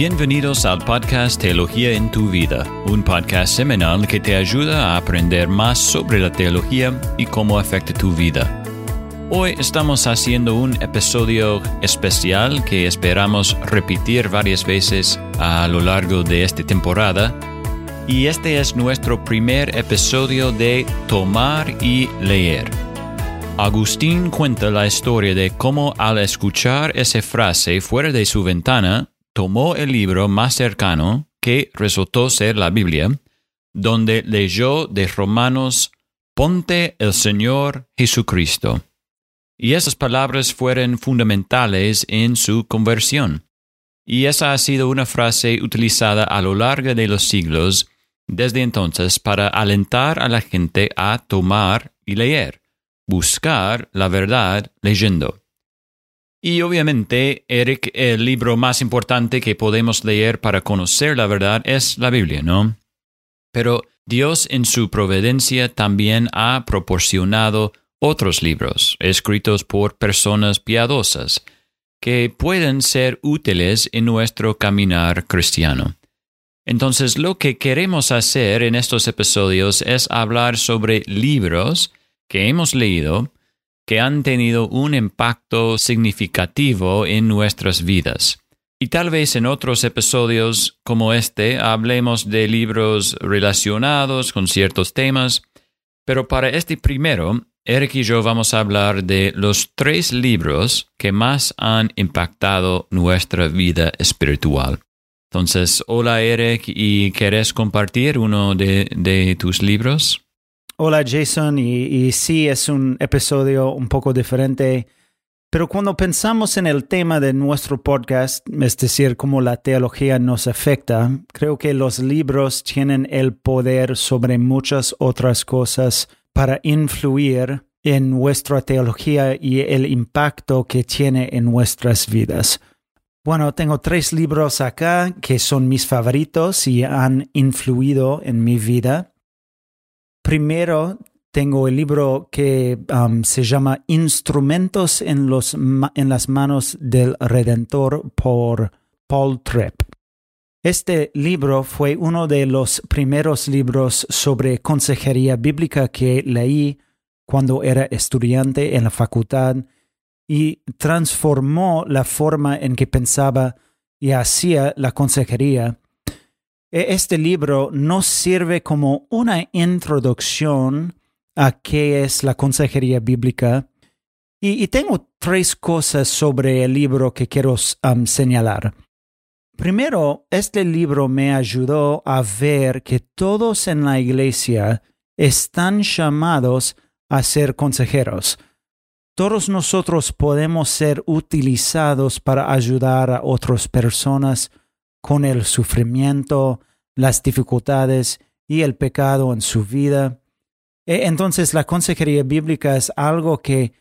Bienvenidos al podcast Teología en tu vida, un podcast semanal que te ayuda a aprender más sobre la teología y cómo afecta tu vida. Hoy estamos haciendo un episodio especial que esperamos repetir varias veces a lo largo de esta temporada. Y este es nuestro primer episodio de Tomar y Leer. Agustín cuenta la historia de cómo al escuchar esa frase fuera de su ventana, tomó el libro más cercano, que resultó ser la Biblia, donde leyó de Romanos, Ponte el Señor Jesucristo. Y esas palabras fueron fundamentales en su conversión. Y esa ha sido una frase utilizada a lo largo de los siglos desde entonces para alentar a la gente a tomar y leer buscar la verdad leyendo. Y obviamente, Eric, el libro más importante que podemos leer para conocer la verdad es la Biblia, ¿no? Pero Dios en su providencia también ha proporcionado otros libros escritos por personas piadosas que pueden ser útiles en nuestro caminar cristiano. Entonces, lo que queremos hacer en estos episodios es hablar sobre libros que hemos leído que han tenido un impacto significativo en nuestras vidas. Y tal vez en otros episodios como este hablemos de libros relacionados con ciertos temas, pero para este primero, Eric y yo vamos a hablar de los tres libros que más han impactado nuestra vida espiritual. Entonces, hola Eric, ¿y quieres compartir uno de, de tus libros? Hola Jason, y, sí es un episodio un poco diferente, pero cuando pensamos en el tema de nuestro podcast, es decir, cómo la teología nos afecta, creo que los libros tienen el poder sobre muchas otras cosas para influir en nuestra teología y el impacto que tiene en nuestras vidas. Bueno, tengo tres libros acá que son mis favoritos y han influido en mi vida. Primero, tengo el libro que um, se llama Instrumentos en, los en las manos del Redentor por Paul Tripp. Este libro fue uno de los primeros libros sobre consejería bíblica que leí cuando era estudiante en la facultad y transformó la forma en que pensaba y hacía la consejería este libro nos sirve como una introducción a qué es la consejería bíblica. Y, tengo tres cosas sobre el libro que quiero um, señalar. Primero, este libro me ayudó a ver que todos en la iglesia están llamados a ser consejeros. Todos nosotros podemos ser utilizados para ayudar a otras personas con el sufrimiento, las dificultades y el pecado en su vida. E, entonces la consejería bíblica es algo que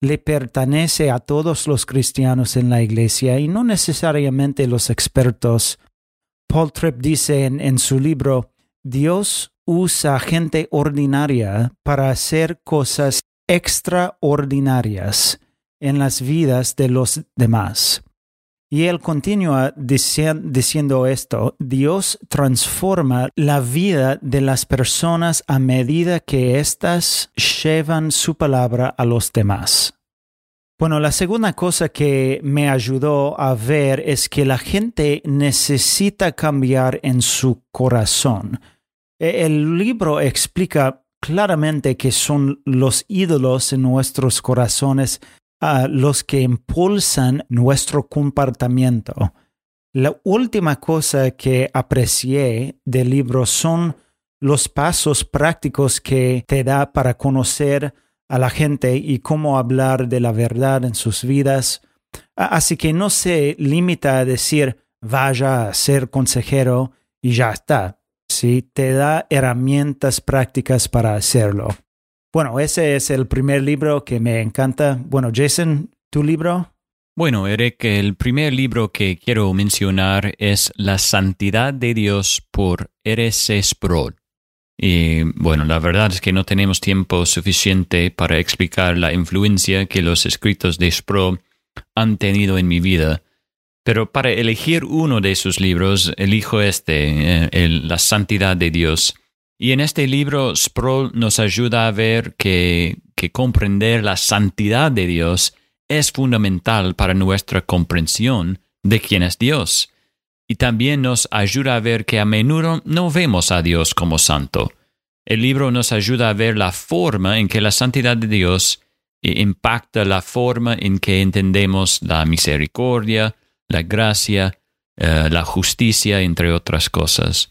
le pertenece a todos los cristianos en la iglesia y no necesariamente los expertos. Paul Tripp dice en, en su libro, Dios usa gente ordinaria para hacer cosas extraordinarias en las vidas de los demás. Y él continúa diciendo esto, Dios transforma la vida de las personas a medida que éstas llevan su palabra a los demás. Bueno, la segunda cosa que me ayudó a ver es que la gente necesita cambiar en su corazón. E, el libro explica claramente que son los ídolos en nuestros corazones a los que impulsan nuestro comportamiento. La última cosa que aprecié del libro son los pasos prácticos que te da para conocer a la gente y cómo hablar de la verdad en sus vidas. Así que no se limita a decir vaya a ser consejero y ya está. Sí, te da herramientas prácticas para hacerlo. Bueno, ese es el primer libro que me encanta. Bueno, Jason, ¿tu libro? Bueno, Eric, el primer libro que quiero mencionar es La Santidad de Dios por R.C. Sproul. Y bueno, la verdad es que no tenemos tiempo suficiente para explicar la influencia que los escritos de Sproul han tenido en mi vida, Pero para elegir uno de sus libros, elijo este, eh, La Santidad de Dios. Y en este libro, Sproul nos ayuda a ver que, comprender la santidad de Dios es fundamental para nuestra comprensión de quién es Dios. Y también nos ayuda a ver que a menudo no vemos a Dios como santo. El libro nos ayuda a ver la forma en que la santidad de Dios impacta la forma en que entendemos la misericordia, la gracia, eh, la justicia, entre otras cosas.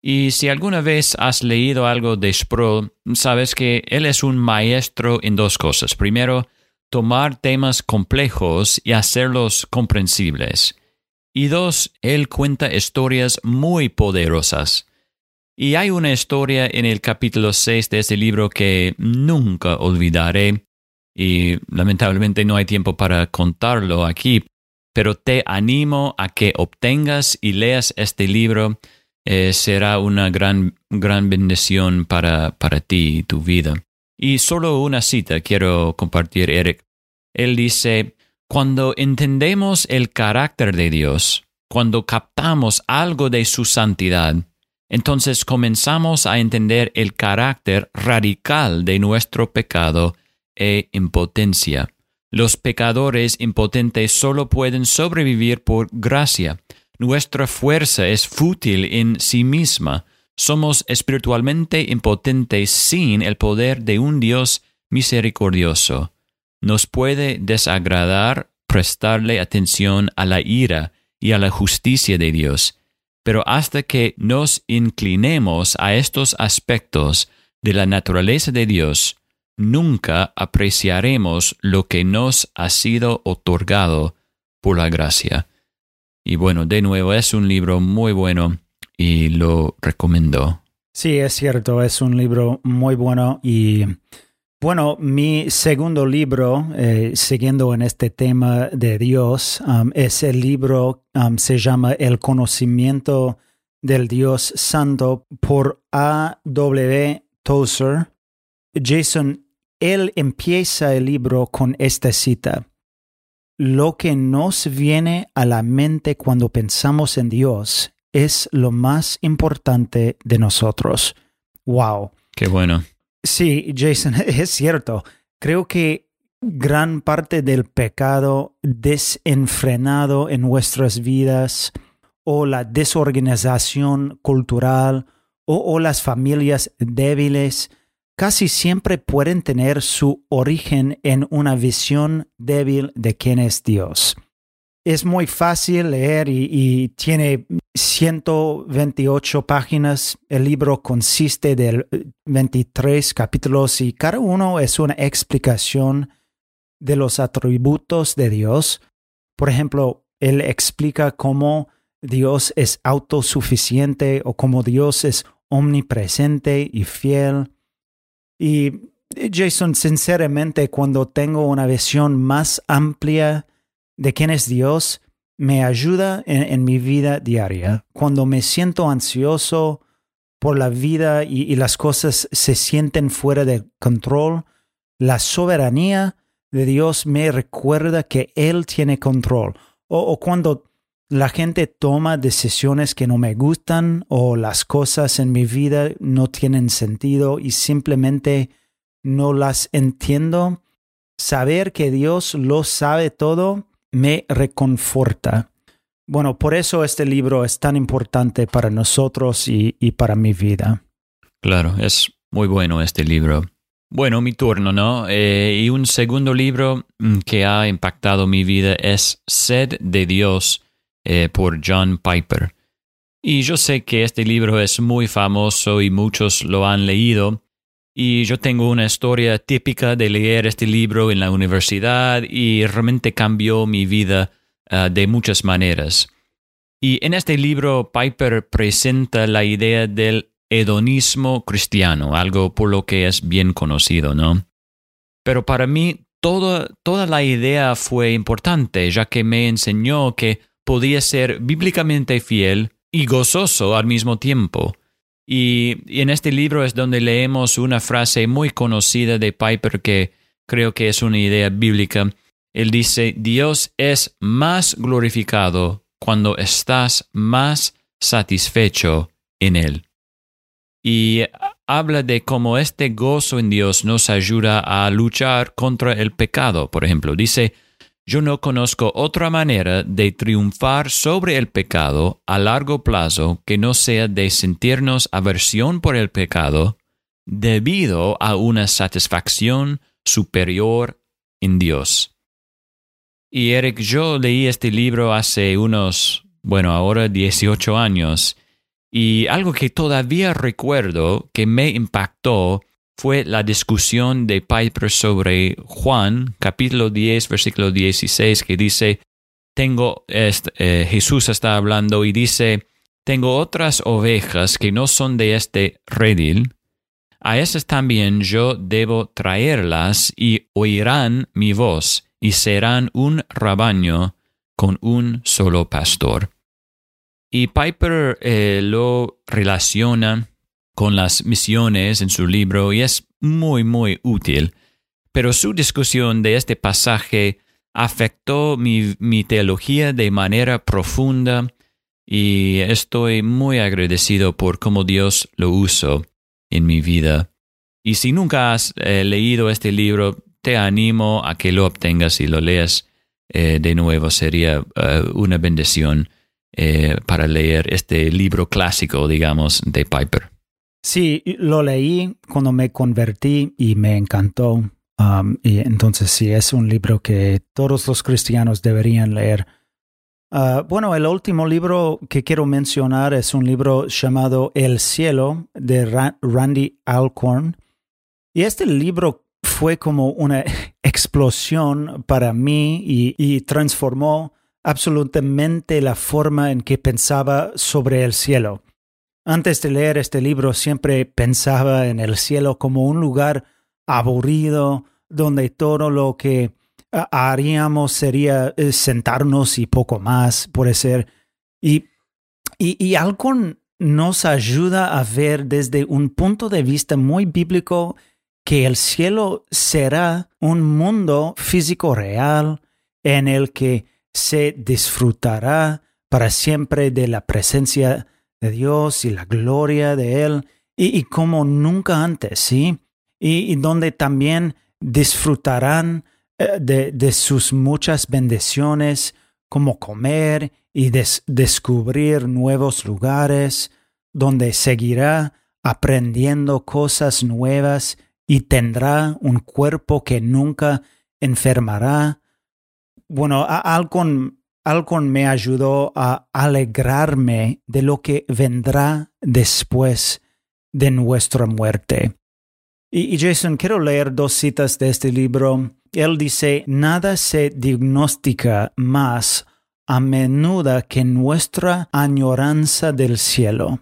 Y si alguna vez has leído algo de Sproul, sabes que él es un maestro en dos cosas. Primero, tomar temas complejos y hacerlos comprensibles. Y dos, él cuenta historias muy poderosas. Y hay una historia en el capítulo 6 de este libro que nunca olvidaré, y lamentablemente no hay tiempo para contarlo aquí, pero te animo a que obtengas y leas este libro. Eh, será una gran, gran bendición para, para ti y tu vida. Y solo una cita quiero compartir, Eric. Él dice, cuando entendemos el carácter de Dios, cuando captamos algo de su santidad, entonces comenzamos a entender el carácter radical de nuestro pecado e impotencia. Los pecadores impotentes solo pueden sobrevivir por gracia. Nuestra fuerza es fútil en sí misma. Somos espiritualmente impotentes sin el poder de un Dios misericordioso. Nos puede desagradar prestarle atención a la ira y a la justicia de Dios, pero hasta que nos inclinemos a estos aspectos de la naturaleza de Dios, nunca apreciaremos lo que nos ha sido otorgado por la gracia. Y bueno, de nuevo, es un libro muy bueno y lo recomiendo. Sí, es cierto, es un libro muy bueno y bueno, mi segundo libro, eh, siguiendo en este tema de Dios, um, es el libro, um, se llama El conocimiento del Dios Santo por A. W. Tozer. Jason, él empieza el libro con esta cita. Lo que nos viene a la mente cuando pensamos en Dios es lo más importante de nosotros. Wow. Qué bueno. Sí, Jason, es cierto. Creo que gran parte del pecado desenfrenado en nuestras vidas o la desorganización cultural o, las familias débiles casi siempre pueden tener su origen en una visión débil de quién es Dios es muy fácil leer y, tiene 128 páginas. El libro consiste de 23 capítulos y cada uno es una explicación de los atributos de Dios. Por ejemplo, él explica cómo Dios es autosuficiente o cómo Dios es omnipresente y fiel. Y Jason, sinceramente, cuando tengo una visión más amplia de quién es Dios me ayuda en, mi vida diaria. Cuando me siento ansioso por la vida y, las cosas se sienten fuera de control, la soberanía de Dios me recuerda que Él tiene control. O, cuando la gente toma decisiones que no me gustan o las cosas en mi vida no tienen sentido y simplemente no las entiendo, saber que Dios lo sabe todo me reconforta. Bueno, por eso este libro es tan importante para nosotros y, para mi vida. Claro, es muy bueno este libro. Bueno, mi turno, ¿no? Eh, y un segundo libro mm, que ha impactado mi vida es Sed de Dios eh, por John Piper. Y yo sé que este libro es muy famoso y muchos lo han leído, y yo tengo una historia típica de leer este libro en la universidad y realmente cambió mi vida ah, de muchas maneras. Y en este libro Piper presenta la idea del hedonismo cristiano, algo por lo que es bien conocido, ¿no? Pero para mí toda, toda la idea fue importante, ya que me enseñó que podía ser bíblicamente fiel y gozoso al mismo tiempo. Y, en este libro es donde leemos una frase muy conocida de Piper que creo que es una idea bíblica. él dice, Dios es más glorificado cuando estás más satisfecho en Él. Y habla de cómo este gozo en Dios nos ayuda a luchar contra el pecado. Por ejemplo, dice, yo no conozco otra manera de triunfar sobre el pecado a largo plazo que no sea de sentirnos aversión por el pecado debido a una satisfacción superior en Dios. Y Eric, yo leí este libro hace unos, bueno, ahora 18 años, y algo que todavía recuerdo que me impactó fue la discusión de Piper sobre Juan, capítulo 10, versículo 16, que dice, tengo, eh, Jesús está hablando y dice, tengo otras ovejas que no son de este redil, a esas también yo debo traerlas y oirán mi voz y serán un rabaño con un solo pastor. Y Piper eh, lo relaciona con las misiones en su libro y es muy, muy útil. Pero su discusión de este pasaje afectó mi, teología de manera profunda y estoy muy agradecido por cómo Dios lo usó en mi vida. Y si nunca has eh, leído este libro, te animo a que lo obtengas y lo leas eh, de nuevo. Sería eh, una bendición para leer este libro clásico, digamos, de Piper. Sí, lo leí cuando me convertí y me encantó. Um, y entonces sí, es un libro que todos los cristianos deberían leer. Uh, bueno, el último libro que quiero mencionar es un libro llamado El cielo de Randy Alcorn. Y este libro fue como una explosión para mí y transformó absolutamente la forma en que pensaba sobre el cielo. Antes de leer este libro siempre pensaba en el cielo como un lugar aburrido donde todo lo que haríamos sería eh, sentarnos y poco más, puede ser. Y, y, y algo nos ayuda a ver desde un punto de vista muy bíblico que el cielo será un mundo físico real en el que se disfrutará para siempre de la presencia de Dios y la gloria de Él y, como nunca antes, ¿sí? Y, donde también disfrutarán eh, de, sus muchas bendiciones, como comer y descubrir nuevos lugares, donde seguirá aprendiendo cosas nuevas y tendrá un cuerpo que nunca enfermará. Bueno, algo Alcon me ayudó a alegrarme de lo que vendrá después de nuestra muerte. Y, Jason, quiero leer dos citas de este libro. Él dice, nada se diagnostica más a menudo que nuestra añoranza del cielo.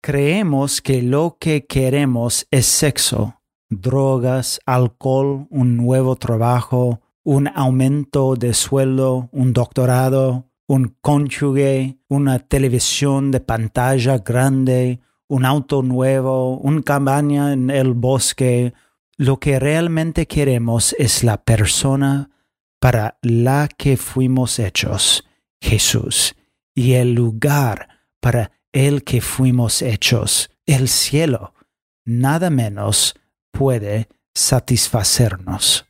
Creemos que lo que queremos es sexo, drogas, alcohol, un nuevo trabajo, un aumento de sueldo, un doctorado, un cónyuge, una televisión de pantalla grande, un auto nuevo, un cabaña en el bosque. Lo que realmente queremos es la persona para la que fuimos hechos, Jesús, y el lugar para el que fuimos hechos, el cielo. Nada menos puede satisfacernos.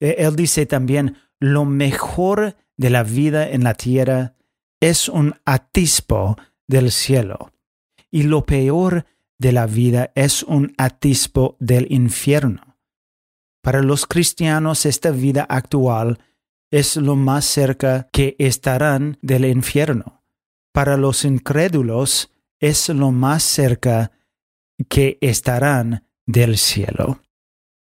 Eh, él dice también, lo mejor de la vida en la tierra es un atispo del cielo y lo peor de la vida es un atispo del infierno. Para los cristianos esta vida actual es lo más cerca que estarán del infierno. Para los incrédulos es lo más cerca que estarán del cielo.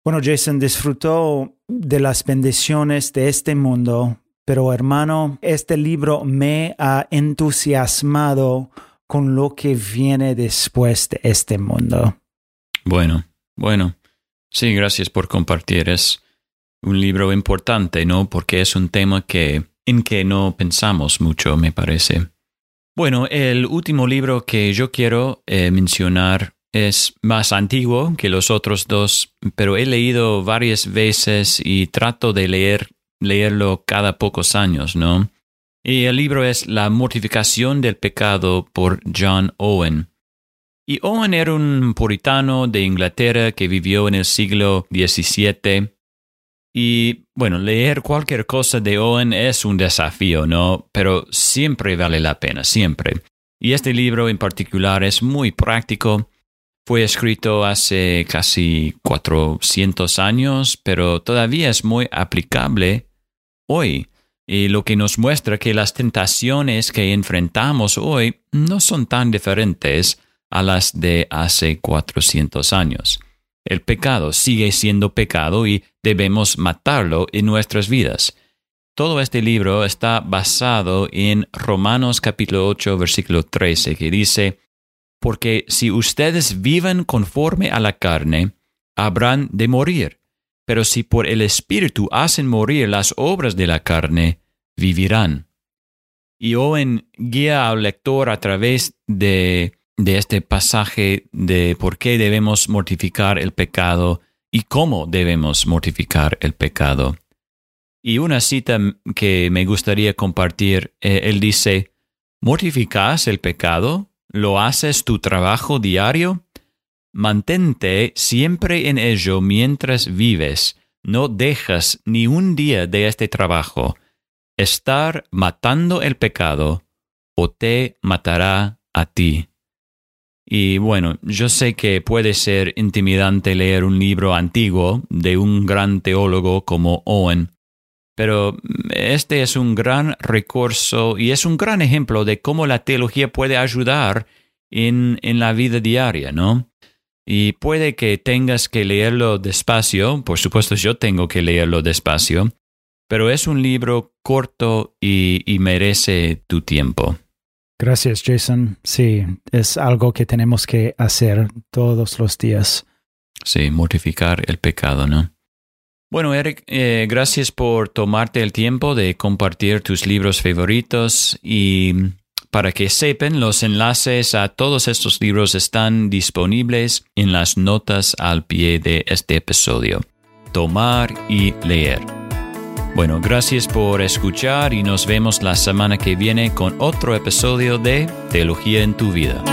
Bueno, Jason disfrutó de las bendiciones de este mundo, pero hermano, este libro me ha entusiasmado con lo que viene después de este mundo. Bueno, bueno. Sí, gracias por compartir. Es un libro importante, ¿no? Porque es un tema que en que no pensamos mucho, me parece. Bueno, el último libro que yo quiero eh, mencionar es más antiguo que los otros dos, pero he leído varias veces y trato de leer leerlo cada pocos años, ¿no? Y el libro es La mortificación del pecado por John Owen. Y Owen era un puritano de Inglaterra que vivió en el siglo XVII. Y bueno, leer cualquier cosa de Owen es un desafío, ¿no? Pero siempre vale la pena, siempre. Y este libro en particular es muy práctico. Fue escrito hace casi 400 años, pero todavía es muy aplicable hoy. Y lo que nos muestra que las tentaciones que enfrentamos hoy no son tan diferentes a las de hace 400 años. El pecado sigue siendo pecado y debemos matarlo en nuestras vidas. Todo este libro está basado en Romanos capítulo 8 versículo 13 que dice, Porque si ustedes viven conforme a la carne, habrán de morir, pero si por el Espíritu hacen morir las obras de la carne, vivirán. Y Owen guía al lector a través de de este pasaje de por qué debemos mortificar el pecado y cómo debemos mortificar el pecado. Y una cita que me gustaría compartir, eh, él dice, ¿mortificas el pecado? ¿Lo haces tu trabajo diario? Mantente siempre en ello mientras vives, no dejas ni un día de este trabajo. Estar matando el pecado o te matará a ti. Y bueno, yo sé que puede ser intimidante leer un libro antiguo de un gran teólogo como Owen, pero este es un gran recurso y es un gran ejemplo de cómo la teología puede ayudar en, en la vida diaria, ¿no? Y puede que tengas que leerlo despacio, por supuesto yo tengo que leerlo despacio, pero es un libro corto y, y merece tu tiempo. Gracias, Jason. Sí, es algo que tenemos que hacer todos los días. Sí, mortificar el pecado, ¿no? Bueno, Eric, eh, gracias por tomarte el tiempo de compartir tus libros favoritos y para que sepan, los enlaces a todos estos libros están disponibles en las notas al pie de este episodio. Tomar y leer. Bueno, gracias por escuchar y nos vemos la semana que viene con otro episodio de Teología en tu vida.